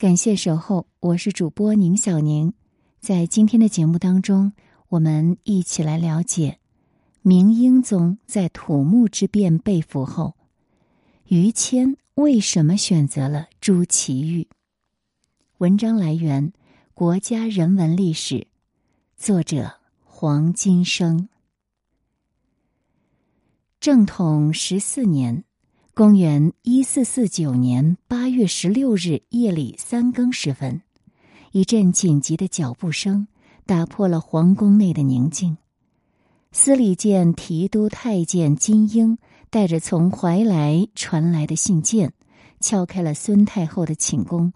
感谢守候，我是主播宁小宁。在今天的节目当中，我们一起来了解明英宗在土木之变被俘后，于谦为什么选择了朱祁钰。文章来源《国家人文历史》，作者黄金生。正统十四年。公元一四四九年八月十六日夜里三更时分，一阵紧急的脚步声打破了皇宫内的宁静。司礼监提督太监金英带着从怀来传来的信件，敲开了孙太后的寝宫。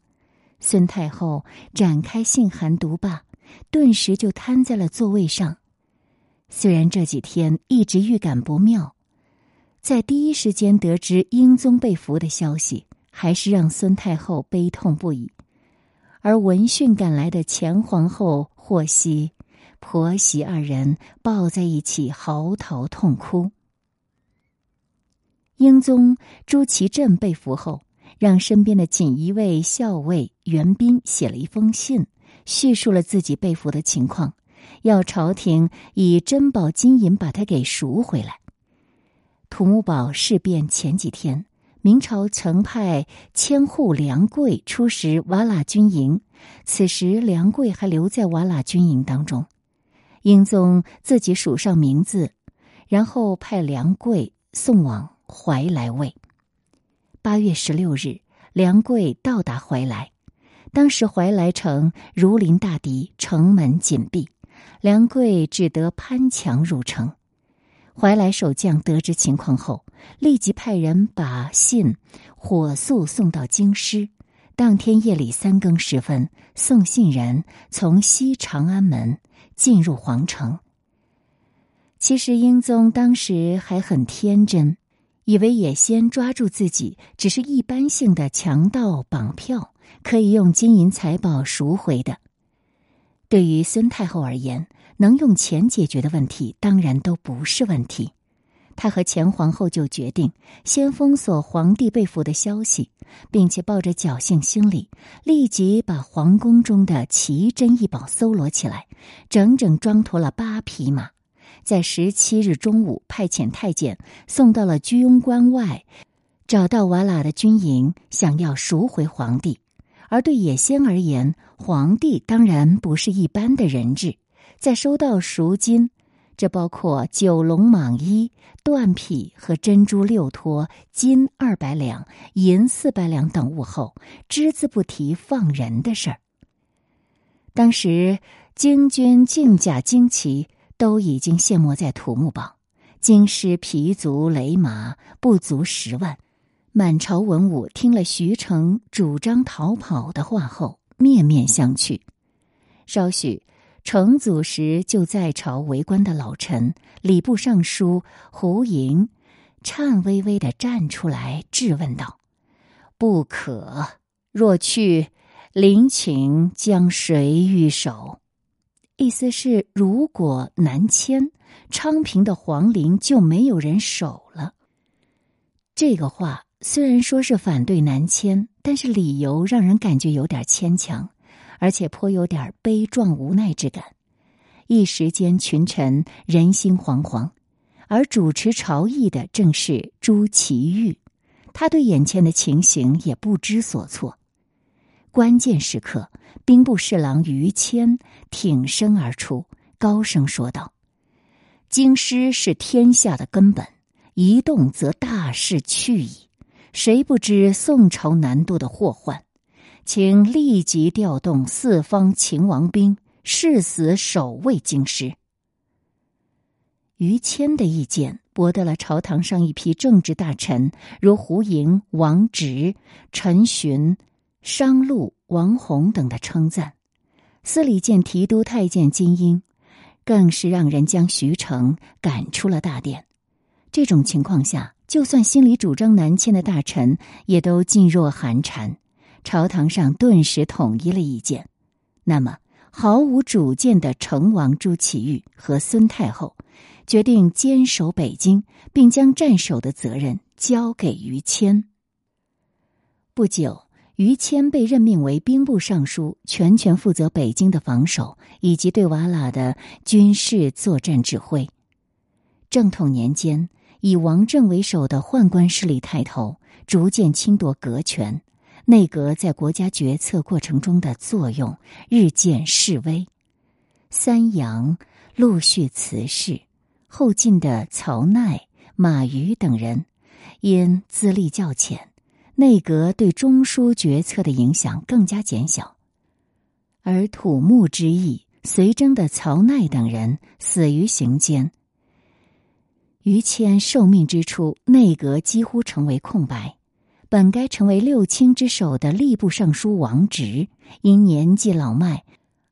孙太后展开信函读罢，顿时就瘫在了座位上。虽然这几天一直预感不妙。在第一时间得知英宗被俘的消息，还是让孙太后悲痛不已。而闻讯赶来的前皇后获悉，婆媳二人抱在一起嚎啕痛哭。英宗朱祁镇被俘后，让身边的锦衣卫校尉袁彬写了一封信，叙述了自己被俘的情况，要朝廷以珍宝金银把他给赎回来。土木堡事变前几天，明朝曾派千户梁贵出使瓦剌军营，此时梁贵还留在瓦剌军营当中。英宗自己署上名字，然后派梁贵送往怀来卫。八月十六日，梁贵到达怀来，当时怀来城如临大敌，城门紧闭，梁贵只得攀墙入城。怀来守将得知情况后，立即派人把信火速送到京师。当天夜里三更时分，送信人从西长安门进入皇城。其实英宗当时还很天真，以为野先抓住自己只是一般性的强盗绑票，可以用金银财宝赎回的。对于孙太后而言，能用钱解决的问题，当然都不是问题。他和前皇后就决定先封锁皇帝被俘的消息，并且抱着侥幸心理，立即把皇宫中的奇珍异宝搜罗起来，整整装驮了八匹马，在十七日中午派遣太监送到了居庸关外，找到瓦剌的军营，想要赎回皇帝。而对野仙而言，皇帝当然不是一般的人质。在收到赎金，这包括九龙蟒衣、缎匹和珍珠六托、金二百两、银四百两等物后，只字不提放人的事儿。当时京军竞甲旌旗都已经陷没在土木堡，京师皮卒雷马不足十万。满朝文武听了徐成主张逃跑的话后，面面相觑。稍许。成祖时就在朝为官的老臣礼部尚书胡莹，颤巍巍的站出来质问道：“不可！若去，陵寝将谁御守？”意思是，如果南迁，昌平的皇陵就没有人守了。这个话虽然说是反对南迁，但是理由让人感觉有点牵强。而且颇有点悲壮无奈之感，一时间群臣人心惶惶，而主持朝议的正是朱祁钰，他对眼前的情形也不知所措。关键时刻，兵部侍郎于谦挺身而出，高声说道：“京师是天下的根本，一动则大事去矣。谁不知宋朝南渡的祸患？”请立即调动四方秦王兵，誓死守卫京师。于谦的意见博得了朝堂上一批政治大臣，如胡莹、王直、陈询、商禄、王弘等的称赞。司礼监提督太监金英，更是让人将徐成赶出了大殿。这种情况下，就算心里主张南迁的大臣，也都噤若寒蝉。朝堂上顿时统一了意见，那么毫无主见的成王朱祁钰和孙太后决定坚守北京，并将战守的责任交给于谦。不久，于谦被任命为兵部尚书，全权负责北京的防守以及对瓦剌的军事作战指挥。正统年间，以王政为首的宦官势力抬头，逐渐侵夺阁权，内阁在国家决策过程中的作用日渐式微。三杨陆续辞世，后晋的曹鼐、马瑜等人因资历较浅。内阁对中枢决策的影响更加减小，而土木之役，随征的曹鼐等人死于行间。于谦受命之初，内阁几乎成为空白。本该成为六卿之首的吏部尚书王直，因年纪老迈，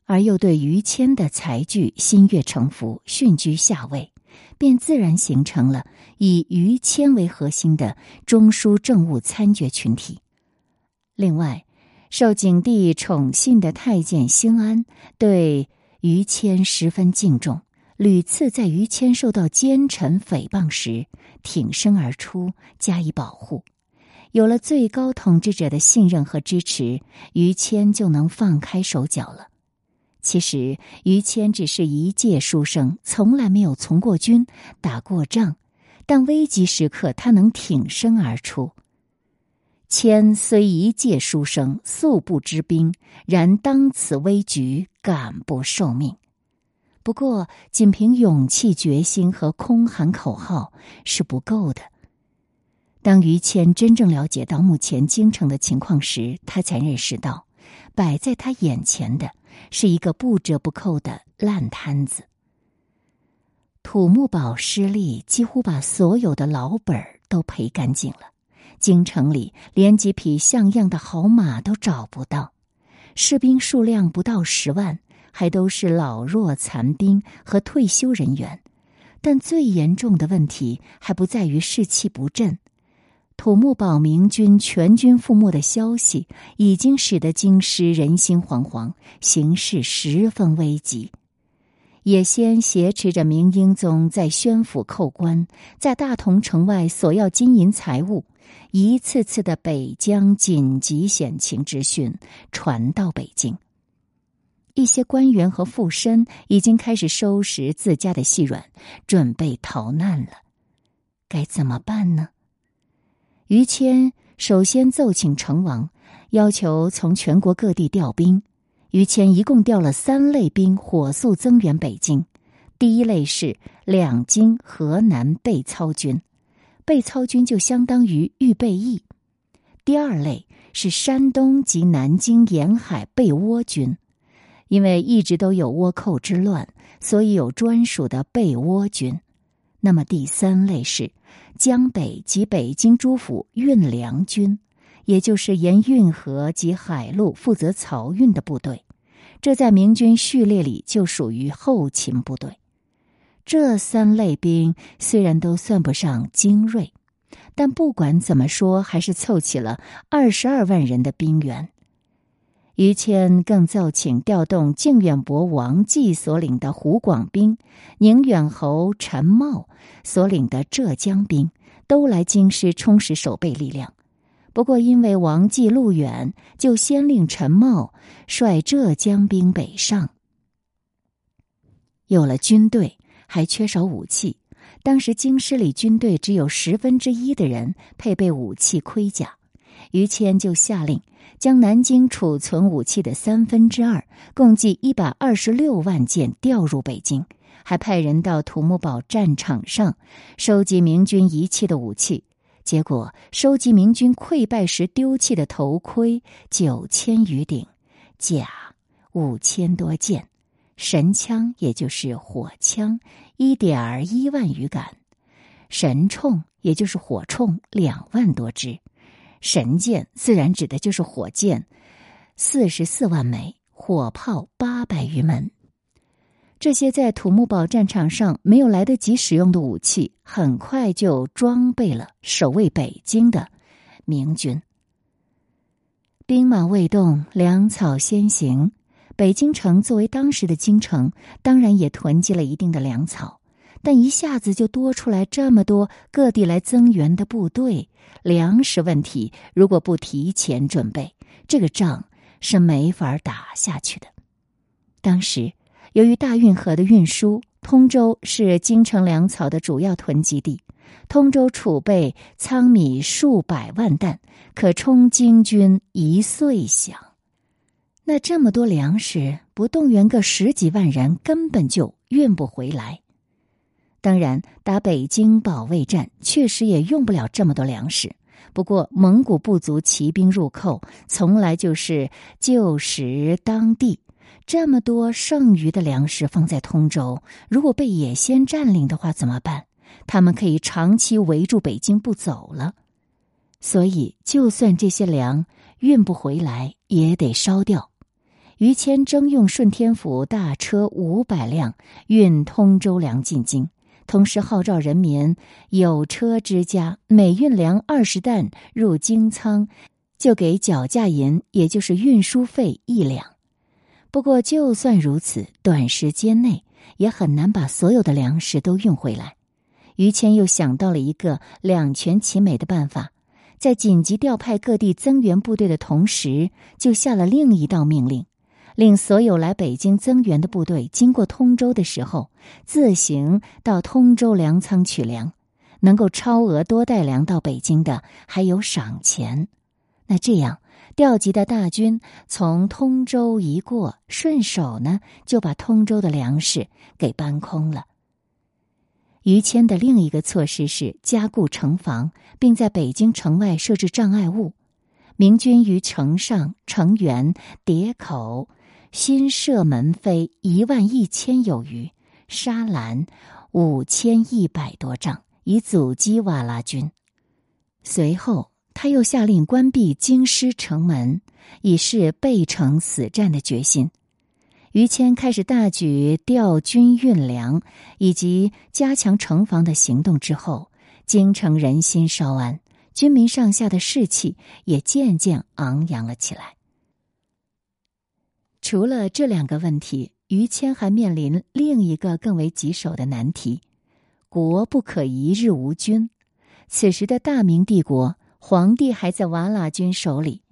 而又对于谦的才具心悦诚服，逊居下位。便自然形成了以于谦为核心的中枢政务参决群体。另外，受景帝宠信的太监兴安对于谦十分敬重，屡次在于谦受到奸臣诽谤时挺身而出加以保护。有了最高统治者的信任和支持，于谦就能放开手脚了。其实，于谦只是一介书生，从来没有从过军、打过仗，但危急时刻他能挺身而出。谦虽一介书生，素不知兵，然当此危局，敢不受命。不过，仅凭勇气、决心和空喊口号是不够的。当于谦真正了解到目前京城的情况时，他才认识到，摆在他眼前的。是一个不折不扣的烂摊子。土木堡失利，几乎把所有的老本儿都赔干净了。京城里连几匹像样的好马都找不到，士兵数量不到十万，还都是老弱残兵和退休人员。但最严重的问题还不在于士气不振。土木堡明军全军覆没的消息，已经使得京师人心惶惶，形势十分危急。也先挟持着明英宗在宣府扣关，在大同城外索要金银财物，一次次的北疆紧急险情之讯传到北京。一些官员和富绅已经开始收拾自家的细软，准备逃难了。该怎么办呢？于谦首先奏请成王，要求从全国各地调兵。于谦一共调了三类兵，火速增援北京。第一类是两京、河南备操军，备操军就相当于预备役。第二类是山东及南京沿海备倭军，因为一直都有倭寇之乱，所以有专属的备倭军。那么第三类是。江北及北京诸府运粮军，也就是沿运河及海路负责漕运的部队，这在明军序列里就属于后勤部队。这三类兵虽然都算不上精锐，但不管怎么说，还是凑齐了二十二万人的兵员。于谦更奏请调动靖远伯王继所领的湖广兵，宁远侯陈茂所领的浙江兵，都来京师充实守备力量。不过，因为王继路远，就先令陈茂率浙江兵北上。有了军队，还缺少武器。当时京师里军队只有十分之一的人配备武器盔甲，于谦就下令。将南京储存武器的三分之二，共计一百二十六万件调入北京，还派人到土木堡战场上收集明军遗弃的武器。结果，收集明军溃败时丢弃的头盔九千余顶，甲五千多件，神枪也就是火枪一点一万余杆，神铳也就是火铳两万多支。神箭自然指的就是火箭，四十四万枚；火炮八百余门。这些在土木堡战场上没有来得及使用的武器，很快就装备了守卫北京的明军。兵马未动，粮草先行。北京城作为当时的京城，当然也囤积了一定的粮草。但一下子就多出来这么多各地来增援的部队，粮食问题如果不提前准备，这个仗是没法打下去的。当时，由于大运河的运输，通州是京城粮草的主要囤积地，通州储备仓米数百万担，可充京军一岁饷。那这么多粮食，不动员个十几万人，根本就运不回来。当然，打北京保卫战确实也用不了这么多粮食。不过，蒙古部族骑兵入寇，从来就是旧时当地这么多剩余的粮食放在通州，如果被野先占领的话，怎么办？他们可以长期围住北京不走了。所以，就算这些粮运不回来，也得烧掉。于谦征用顺天府大车五百辆运通州粮进京。同时号召人民有车之家每运粮二十担入京仓，就给脚价银，也就是运输费一两。不过就算如此，短时间内也很难把所有的粮食都运回来。于谦又想到了一个两全其美的办法，在紧急调派各地增援部队的同时，就下了另一道命令。令所有来北京增援的部队经过通州的时候，自行到通州粮仓取粮，能够超额多带粮到北京的，还有赏钱。那这样调集的大军从通州一过，顺手呢就把通州的粮食给搬空了。于谦的另一个措施是加固城防，并在北京城外设置障碍物，明军于城上、城垣、叠口。新设门扉一万一千有余，沙栏五千一百多丈，以阻击瓦剌军。随后，他又下令关闭京师城门，以示背城死战的决心。于谦开始大举调军运粮以及加强城防的行动之后，京城人心稍安，军民上下的士气也渐渐昂扬了起来。除了这两个问题，于谦还面临另一个更为棘手的难题：国不可一日无君。此时的大明帝国，皇帝还在瓦剌军手里。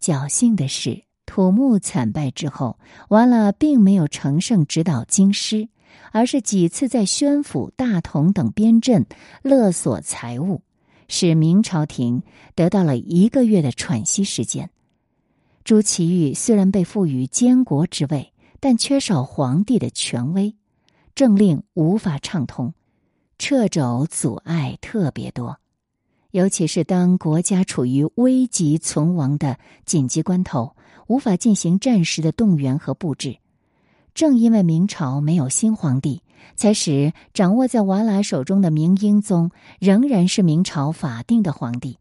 侥幸的是，土木惨败之后，瓦剌并没有乘胜直捣京师，而是几次在宣府、大同等边镇勒索财物，使明朝廷得到了一个月的喘息时间。朱祁钰虽然被赋予监国之位，但缺少皇帝的权威，政令无法畅通，掣肘阻碍特别多。尤其是当国家处于危急存亡的紧急关头，无法进行战时的动员和布置。正因为明朝没有新皇帝，才使掌握在瓦剌手中的明英宗仍然是明朝法定的皇帝。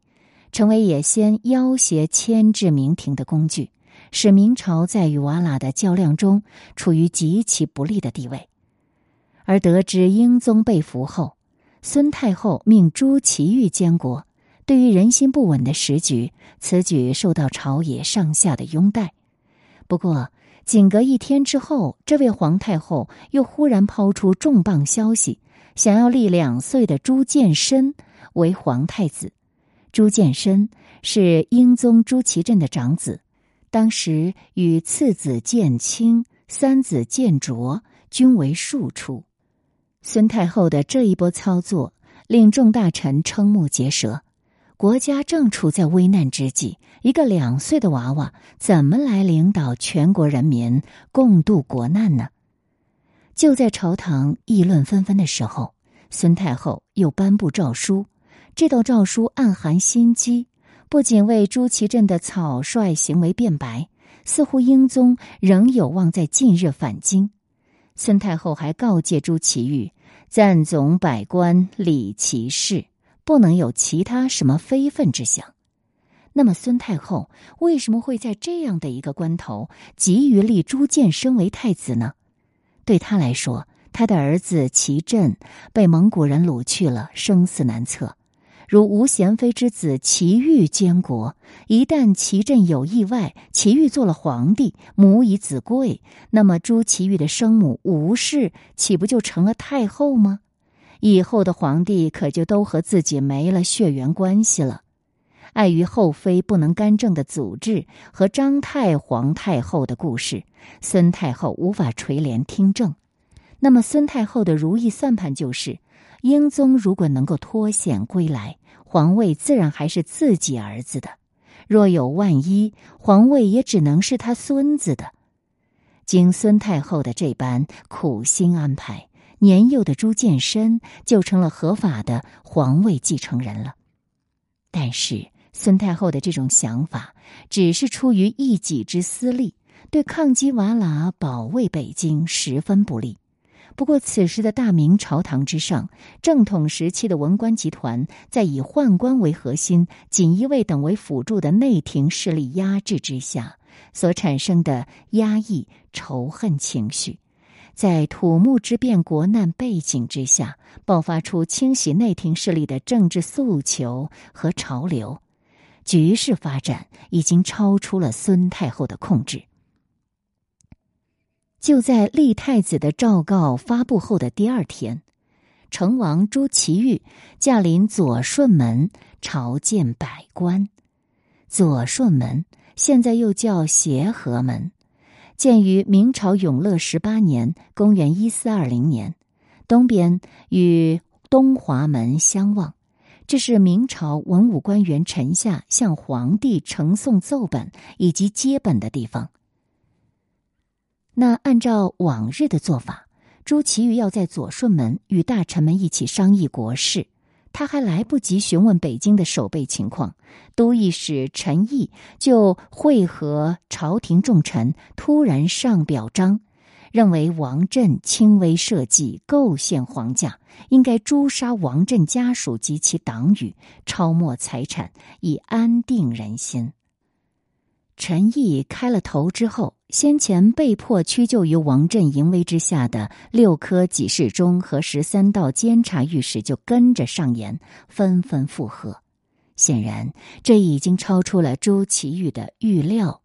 成为也先要挟牵制明廷的工具，使明朝在与瓦剌的较量中处于极其不利的地位。而得知英宗被俘后，孙太后命朱祁钰监国。对于人心不稳的时局，此举受到朝野上下的拥戴。不过，仅隔一天之后，这位皇太后又忽然抛出重磅消息，想要立两岁的朱见深为皇太子。朱见深是英宗朱祁镇的长子，当时与次子建清、三子建卓均为庶出。孙太后的这一波操作令众大臣瞠目结舌。国家正处在危难之际，一个两岁的娃娃怎么来领导全国人民共度国难呢？就在朝堂议论纷纷的时候，孙太后又颁布诏书。这道诏书暗含心机，不仅为朱祁镇的草率行为辩白，似乎英宗仍有望在近日返京。孙太后还告诫朱祁钰：赞总百官，理其事，不能有其他什么非分之想。那么，孙太后为什么会在这样的一个关头急于立朱见深为太子呢？对他来说，他的儿子祁镇被蒙古人掳去了，生死难测。如吴贤妃之子祁玉监国，一旦祁镇有意外，祁玉做了皇帝，母以子贵，那么朱祁钰的生母吴氏岂不就成了太后吗？以后的皇帝可就都和自己没了血缘关系了。碍于后妃不能干政的祖制和张太皇太后的故事，孙太后无法垂帘听政。那么，孙太后的如意算盘就是：英宗如果能够脱险归来，皇位自然还是自己儿子的；若有万一，皇位也只能是他孙子的。经孙太后的这般苦心安排，年幼的朱见深就成了合法的皇位继承人了。但是，孙太后的这种想法只是出于一己之私利，对抗击瓦剌、保卫北京十分不利。不过，此时的大明朝堂之上，正统时期的文官集团在以宦官为核心、锦衣卫等为辅助的内廷势力压制之下。所产生的压抑仇恨情绪，在土木之变国难背景之下，爆发出清洗内廷势力的政治诉求和潮流，局势发展已经超出了孙太后的控制。就在立太子的诏告发布后的第二天，成王朱祁钰驾临左顺门朝见百官，左顺门。现在又叫协和门，建于明朝永乐十八年（公元一四二零年），东边与东华门相望。这是明朝文武官员臣下向皇帝呈送奏本以及接本的地方。那按照往日的做法，朱祁钰要在左顺门与大臣们一起商议国事。他还来不及询问北京的守备情况，都御史陈毅就会合朝廷重臣，突然上表彰，认为王振轻微设计构陷皇家，应该诛杀王振家属及其党羽，抄没财产，以安定人心。陈毅开了头之后，先前被迫屈就于王振淫威之下的六科给事中和十三道监察御史就跟着上言，纷纷附和。显然，这已经超出了朱祁钰的预料，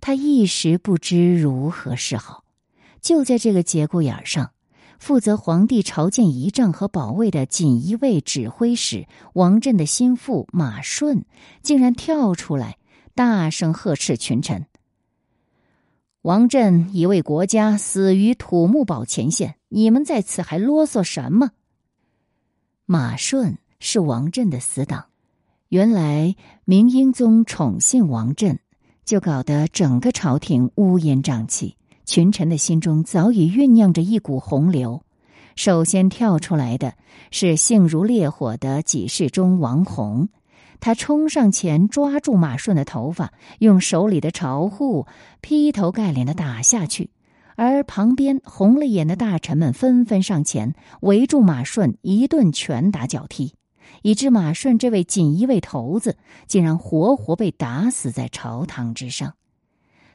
他一时不知如何是好。就在这个节骨眼上，负责皇帝朝见仪仗和保卫的锦衣卫指挥使王振的心腹马顺，竟然跳出来。大声呵斥群臣：“王振已为国家死于土木堡前线，你们在此还啰嗦什么？”马顺是王振的死党，原来明英宗宠信王振，就搞得整个朝廷乌烟瘴气，群臣的心中早已酝酿着一股洪流。首先跳出来的是性如烈火的几世中王弘。他冲上前抓住马顺的头发，用手里的朝户劈头盖脸的打下去，而旁边红了眼的大臣们纷纷上前围住马顺，一顿拳打脚踢，以致马顺这位锦衣卫头子竟然活活被打死在朝堂之上。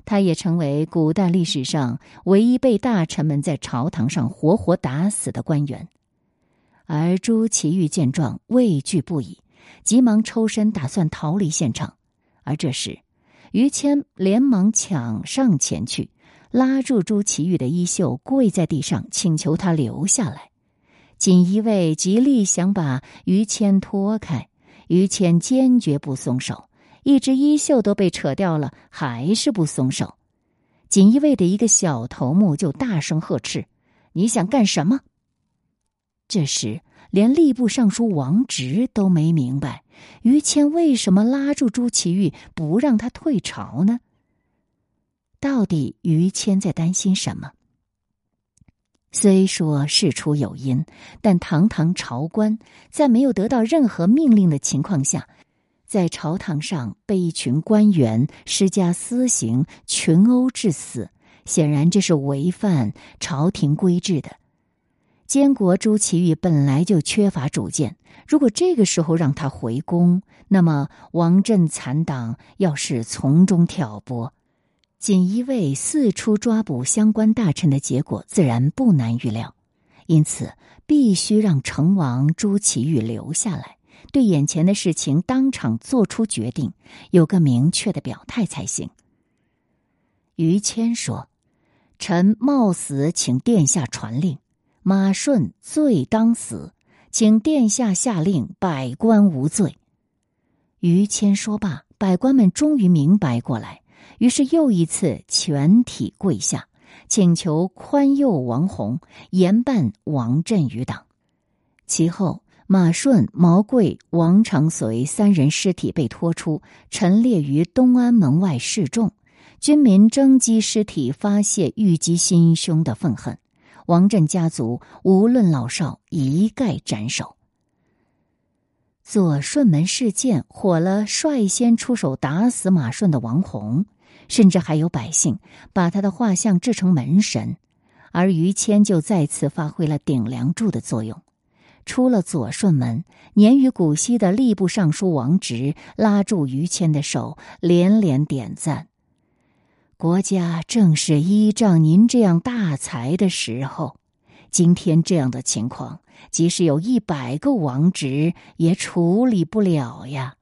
他也成为古代历史上唯一被大臣们在朝堂上活活打死的官员。而朱祁钰见状，畏惧不已。急忙抽身，打算逃离现场。而这时，于谦连忙抢上前去，拉住朱祁钰的衣袖，跪在地上请求他留下来。锦衣卫极力想把于谦拖开，于谦坚决不松手，一只衣袖都被扯掉了，还是不松手。锦衣卫的一个小头目就大声呵斥：“你想干什么？”这时。连吏部尚书王直都没明白，于谦为什么拉住朱祁钰不让他退朝呢？到底于谦在担心什么？虽说事出有因，但堂堂朝官在没有得到任何命令的情况下，在朝堂上被一群官员施加私刑、群殴致死，显然这是违反朝廷规制的。监国朱祁钰本来就缺乏主见，如果这个时候让他回宫，那么王振残党要是从中挑拨，锦衣卫四处抓捕相关大臣的结果自然不难预料。因此，必须让成王朱祁钰留下来，对眼前的事情当场做出决定，有个明确的表态才行。于谦说：“臣冒死请殿下传令。”马顺罪当死，请殿下下令，百官无罪。于谦说罢，百官们终于明白过来，于是又一次全体跪下，请求宽宥王弘，严办王振余党。其后，马顺、毛贵、王长随三人尸体被拖出，陈列于东安门外示众。军民争击尸体，发泄郁积心胸的愤恨。王振家族无论老少，一概斩首。左顺门事件火了，率先出手打死马顺的王弘，甚至还有百姓把他的画像制成门神，而于谦就再次发挥了顶梁柱的作用。出了左顺门，年逾古稀的吏部尚书王直拉住于谦的手，连连点赞。国家正是依仗您这样大才的时候，今天这样的情况。即使有一百个王直，也处理不了呀。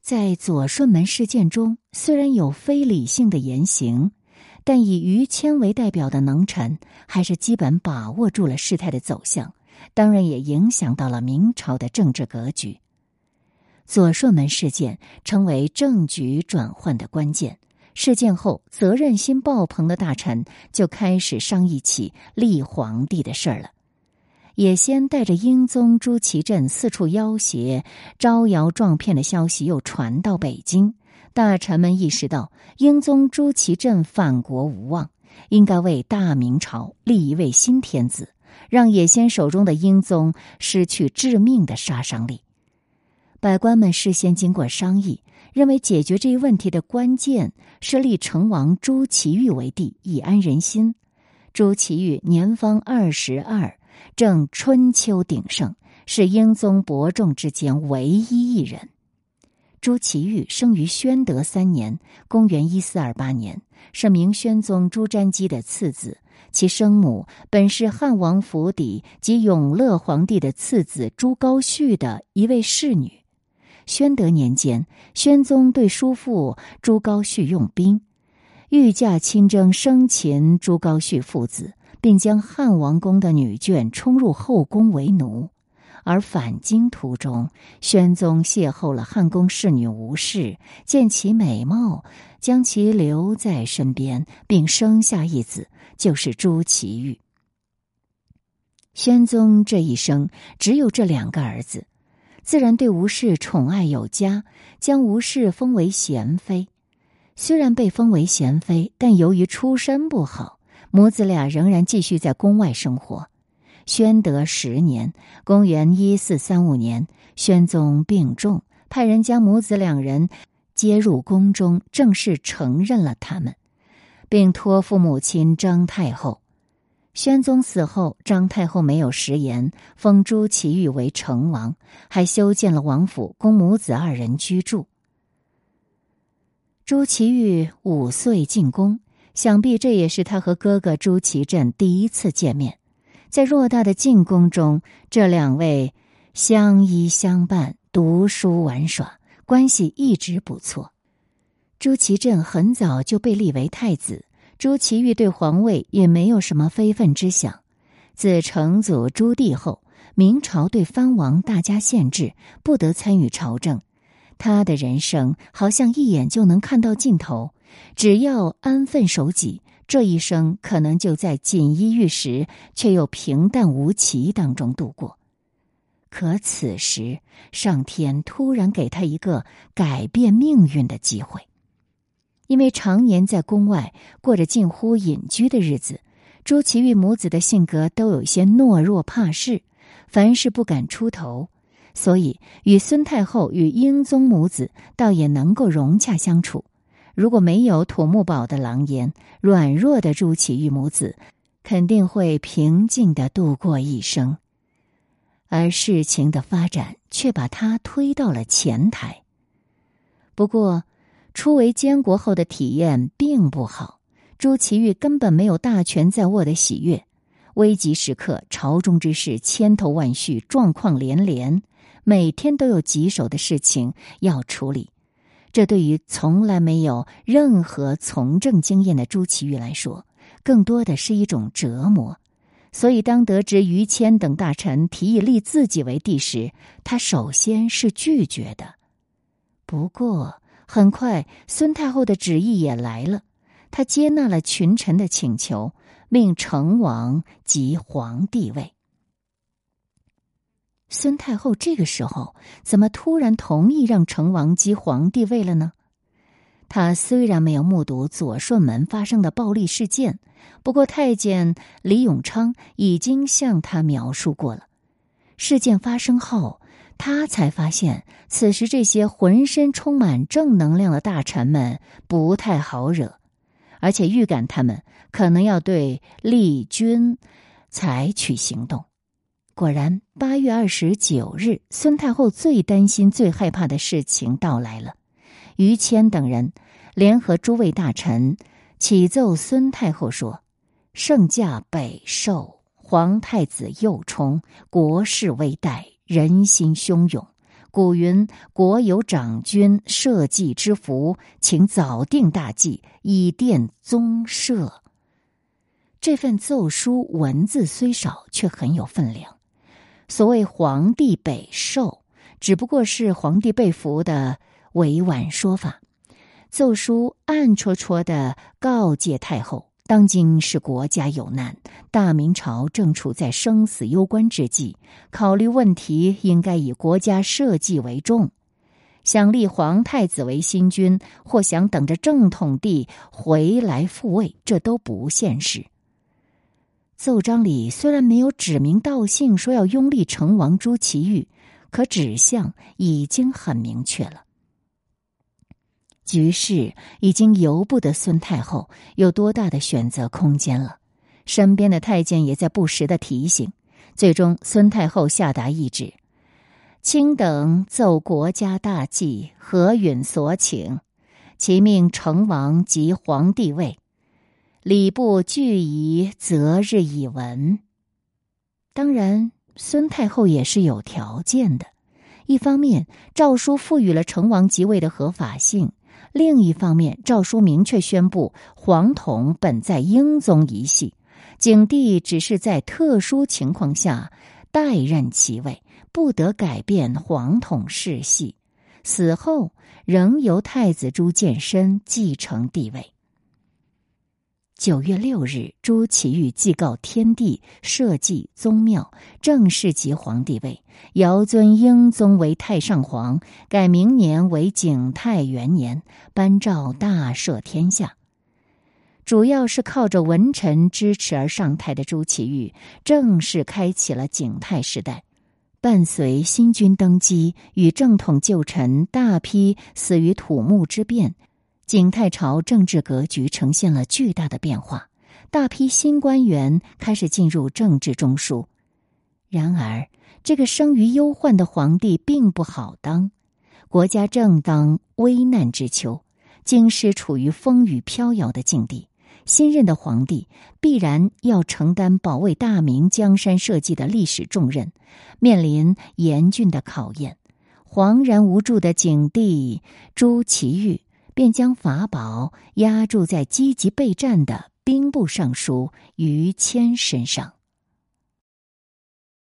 在左顺门事件中，虽然有非理性的言行，但以于谦为代表的能臣还是基本把握住了事态的走向，当然也影响到了明朝的政治格局。左顺门事件成为政局转换的关键。事件后，责任心爆棚的大臣就开始商议起立皇帝的事儿了。也先带着英宗朱祁镇四处要挟、招摇撞骗的消息又传到北京，大臣们意识到英宗朱祁镇反国无望，应该为大明朝立一位新天子，让野先手中的英宗失去致命的杀伤力。百官们事先经过商议，认为解决这一问题的关键是立成王朱祁钰为帝，以安人心。朱祁钰年方二十二。正春秋鼎盛，是英宗伯仲之间唯一一人。朱祁钰生于宣德三年（公元一四二八年），是明宣宗朱瞻基的次子。其生母本是汉王府邸及永乐皇帝的次子朱高煦的一位侍女。宣德年间，宣宗对叔父朱高煦用兵，御驾亲征，生擒朱高煦父子。并将汉王宫的女眷冲入后宫为奴，而返京途中，宣宗邂逅了汉宫侍女吴氏，见其美貌，将其留在身边，并生下一子，就是朱祁钰。宣宗这一生只有这两个儿子，自然对吴氏宠爱有加，将吴氏封为贤妃。虽然被封为贤妃，但由于出身不好。母子俩仍然继续在宫外生活。宣德十年（公元一四三五年），宣宗病重，派人将母子两人接入宫中，正式承认了他们，并托付母亲张太后。宣宗死后，张太后没有食言，封朱祁钰为成王，还修建了王府，供母子二人居住。朱祁钰五岁进宫。想必这也是他和哥哥朱祁镇第一次见面，在偌大的进宫中，这两位相依相伴、读书玩耍，关系一直不错。朱祁镇很早就被立为太子，朱祁钰对皇位也没有什么非分之想。自成祖朱棣后，明朝对藩王大加限制，不得参与朝政，他的人生好像一眼就能看到尽头。只要安分守己，这一生可能就在锦衣玉食却又平淡无奇当中度过。可此时，上天突然给他一个改变命运的机会。因为常年在宫外过着近乎隐居的日子，朱祁钰母子的性格都有些懦弱怕事，凡事不敢出头，所以与孙太后与英宗母子倒也能够融洽相处。如果没有土木堡的狼烟，软弱的朱祁钰母子肯定会平静的度过一生，而事情的发展却把他推到了前台。不过，初为监国后的体验并不好，朱祁钰根本没有大权在握的喜悦。危急时刻，朝中之事千头万绪，状况连连，每天都有棘手的事情要处理。这对于从来没有任何从政经验的朱祁钰来说，更多的是一种折磨。所以当得知于谦等大臣提议立自己为帝时，他首先是拒绝的。不过很快，孙太后的旨意也来了，她接纳了群臣的请求，命成王即皇帝位。孙太后这个时候怎么突然同意让成王即皇帝位了呢？他虽然没有目睹左顺门发生的暴力事件，不过太监李永昌已经向他描述过了。事件发生后，他才发现此时这些浑身充满正能量的大臣们不太好惹，而且预感他们可能要对立军采取行动。果然，八月二十九日，孙太后最担心、最害怕的事情到来了。于谦等人联合诸位大臣，启奏孙太后说：“圣驾北狩，皇太子幼冲，国势危殆，人心汹涌。古云：国有长君社稷之福，请早定大计，以奠宗社。”这份奏书文字虽少，却很有分量。所谓“皇帝北狩”，只不过是皇帝被俘的委婉说法。奏书暗戳戳的告诫太后，当今是国家有难，大明朝正处在生死攸关之际，考虑问题应该以国家社稷为重。想立皇太子为新君，或想等着正统帝回来复位，这都不现实。奏章里虽然没有指名道姓说要拥立成王朱祁钰，可指向已经很明确了。局势已经由不得孙太后有多大的选择空间了，身边的太监也在不时的提醒。最终，孙太后下达懿旨：“卿等奏国家大计，何允所请？其命成王即皇帝位。”礼部俱仪，择日以闻。当然，孙太后也是有条件的。一方面，诏书赋予了成王即位的合法性；另一方面，诏书明确宣布，皇统本在英宗一系，景帝只是在特殊情况下代任其位，不得改变皇统世系。死后仍由太子朱见深继承帝位。九月六日，朱祁钰祭告天地，社稷宗庙，正式即皇帝位，遥尊英宗为太上皇，改明年为景泰元年，颁诏大赦天下。主要是靠着文臣支持而上台的朱祁钰，正式开启了景泰时代。伴随新君登基与正统旧臣大批死于土木之变。景泰朝政治格局呈现了巨大的变化，大批新官员开始进入政治中枢。然而，这个生于忧患的皇帝并不好当，国家正当危难之秋，京师处于风雨飘摇的境地。新任的皇帝必然要承担保卫大明江山社稷的历史重任，面临严峻的考验。惶然无助的景帝朱祁钰。便将法宝压注在积极备战的兵部尚书于谦身上。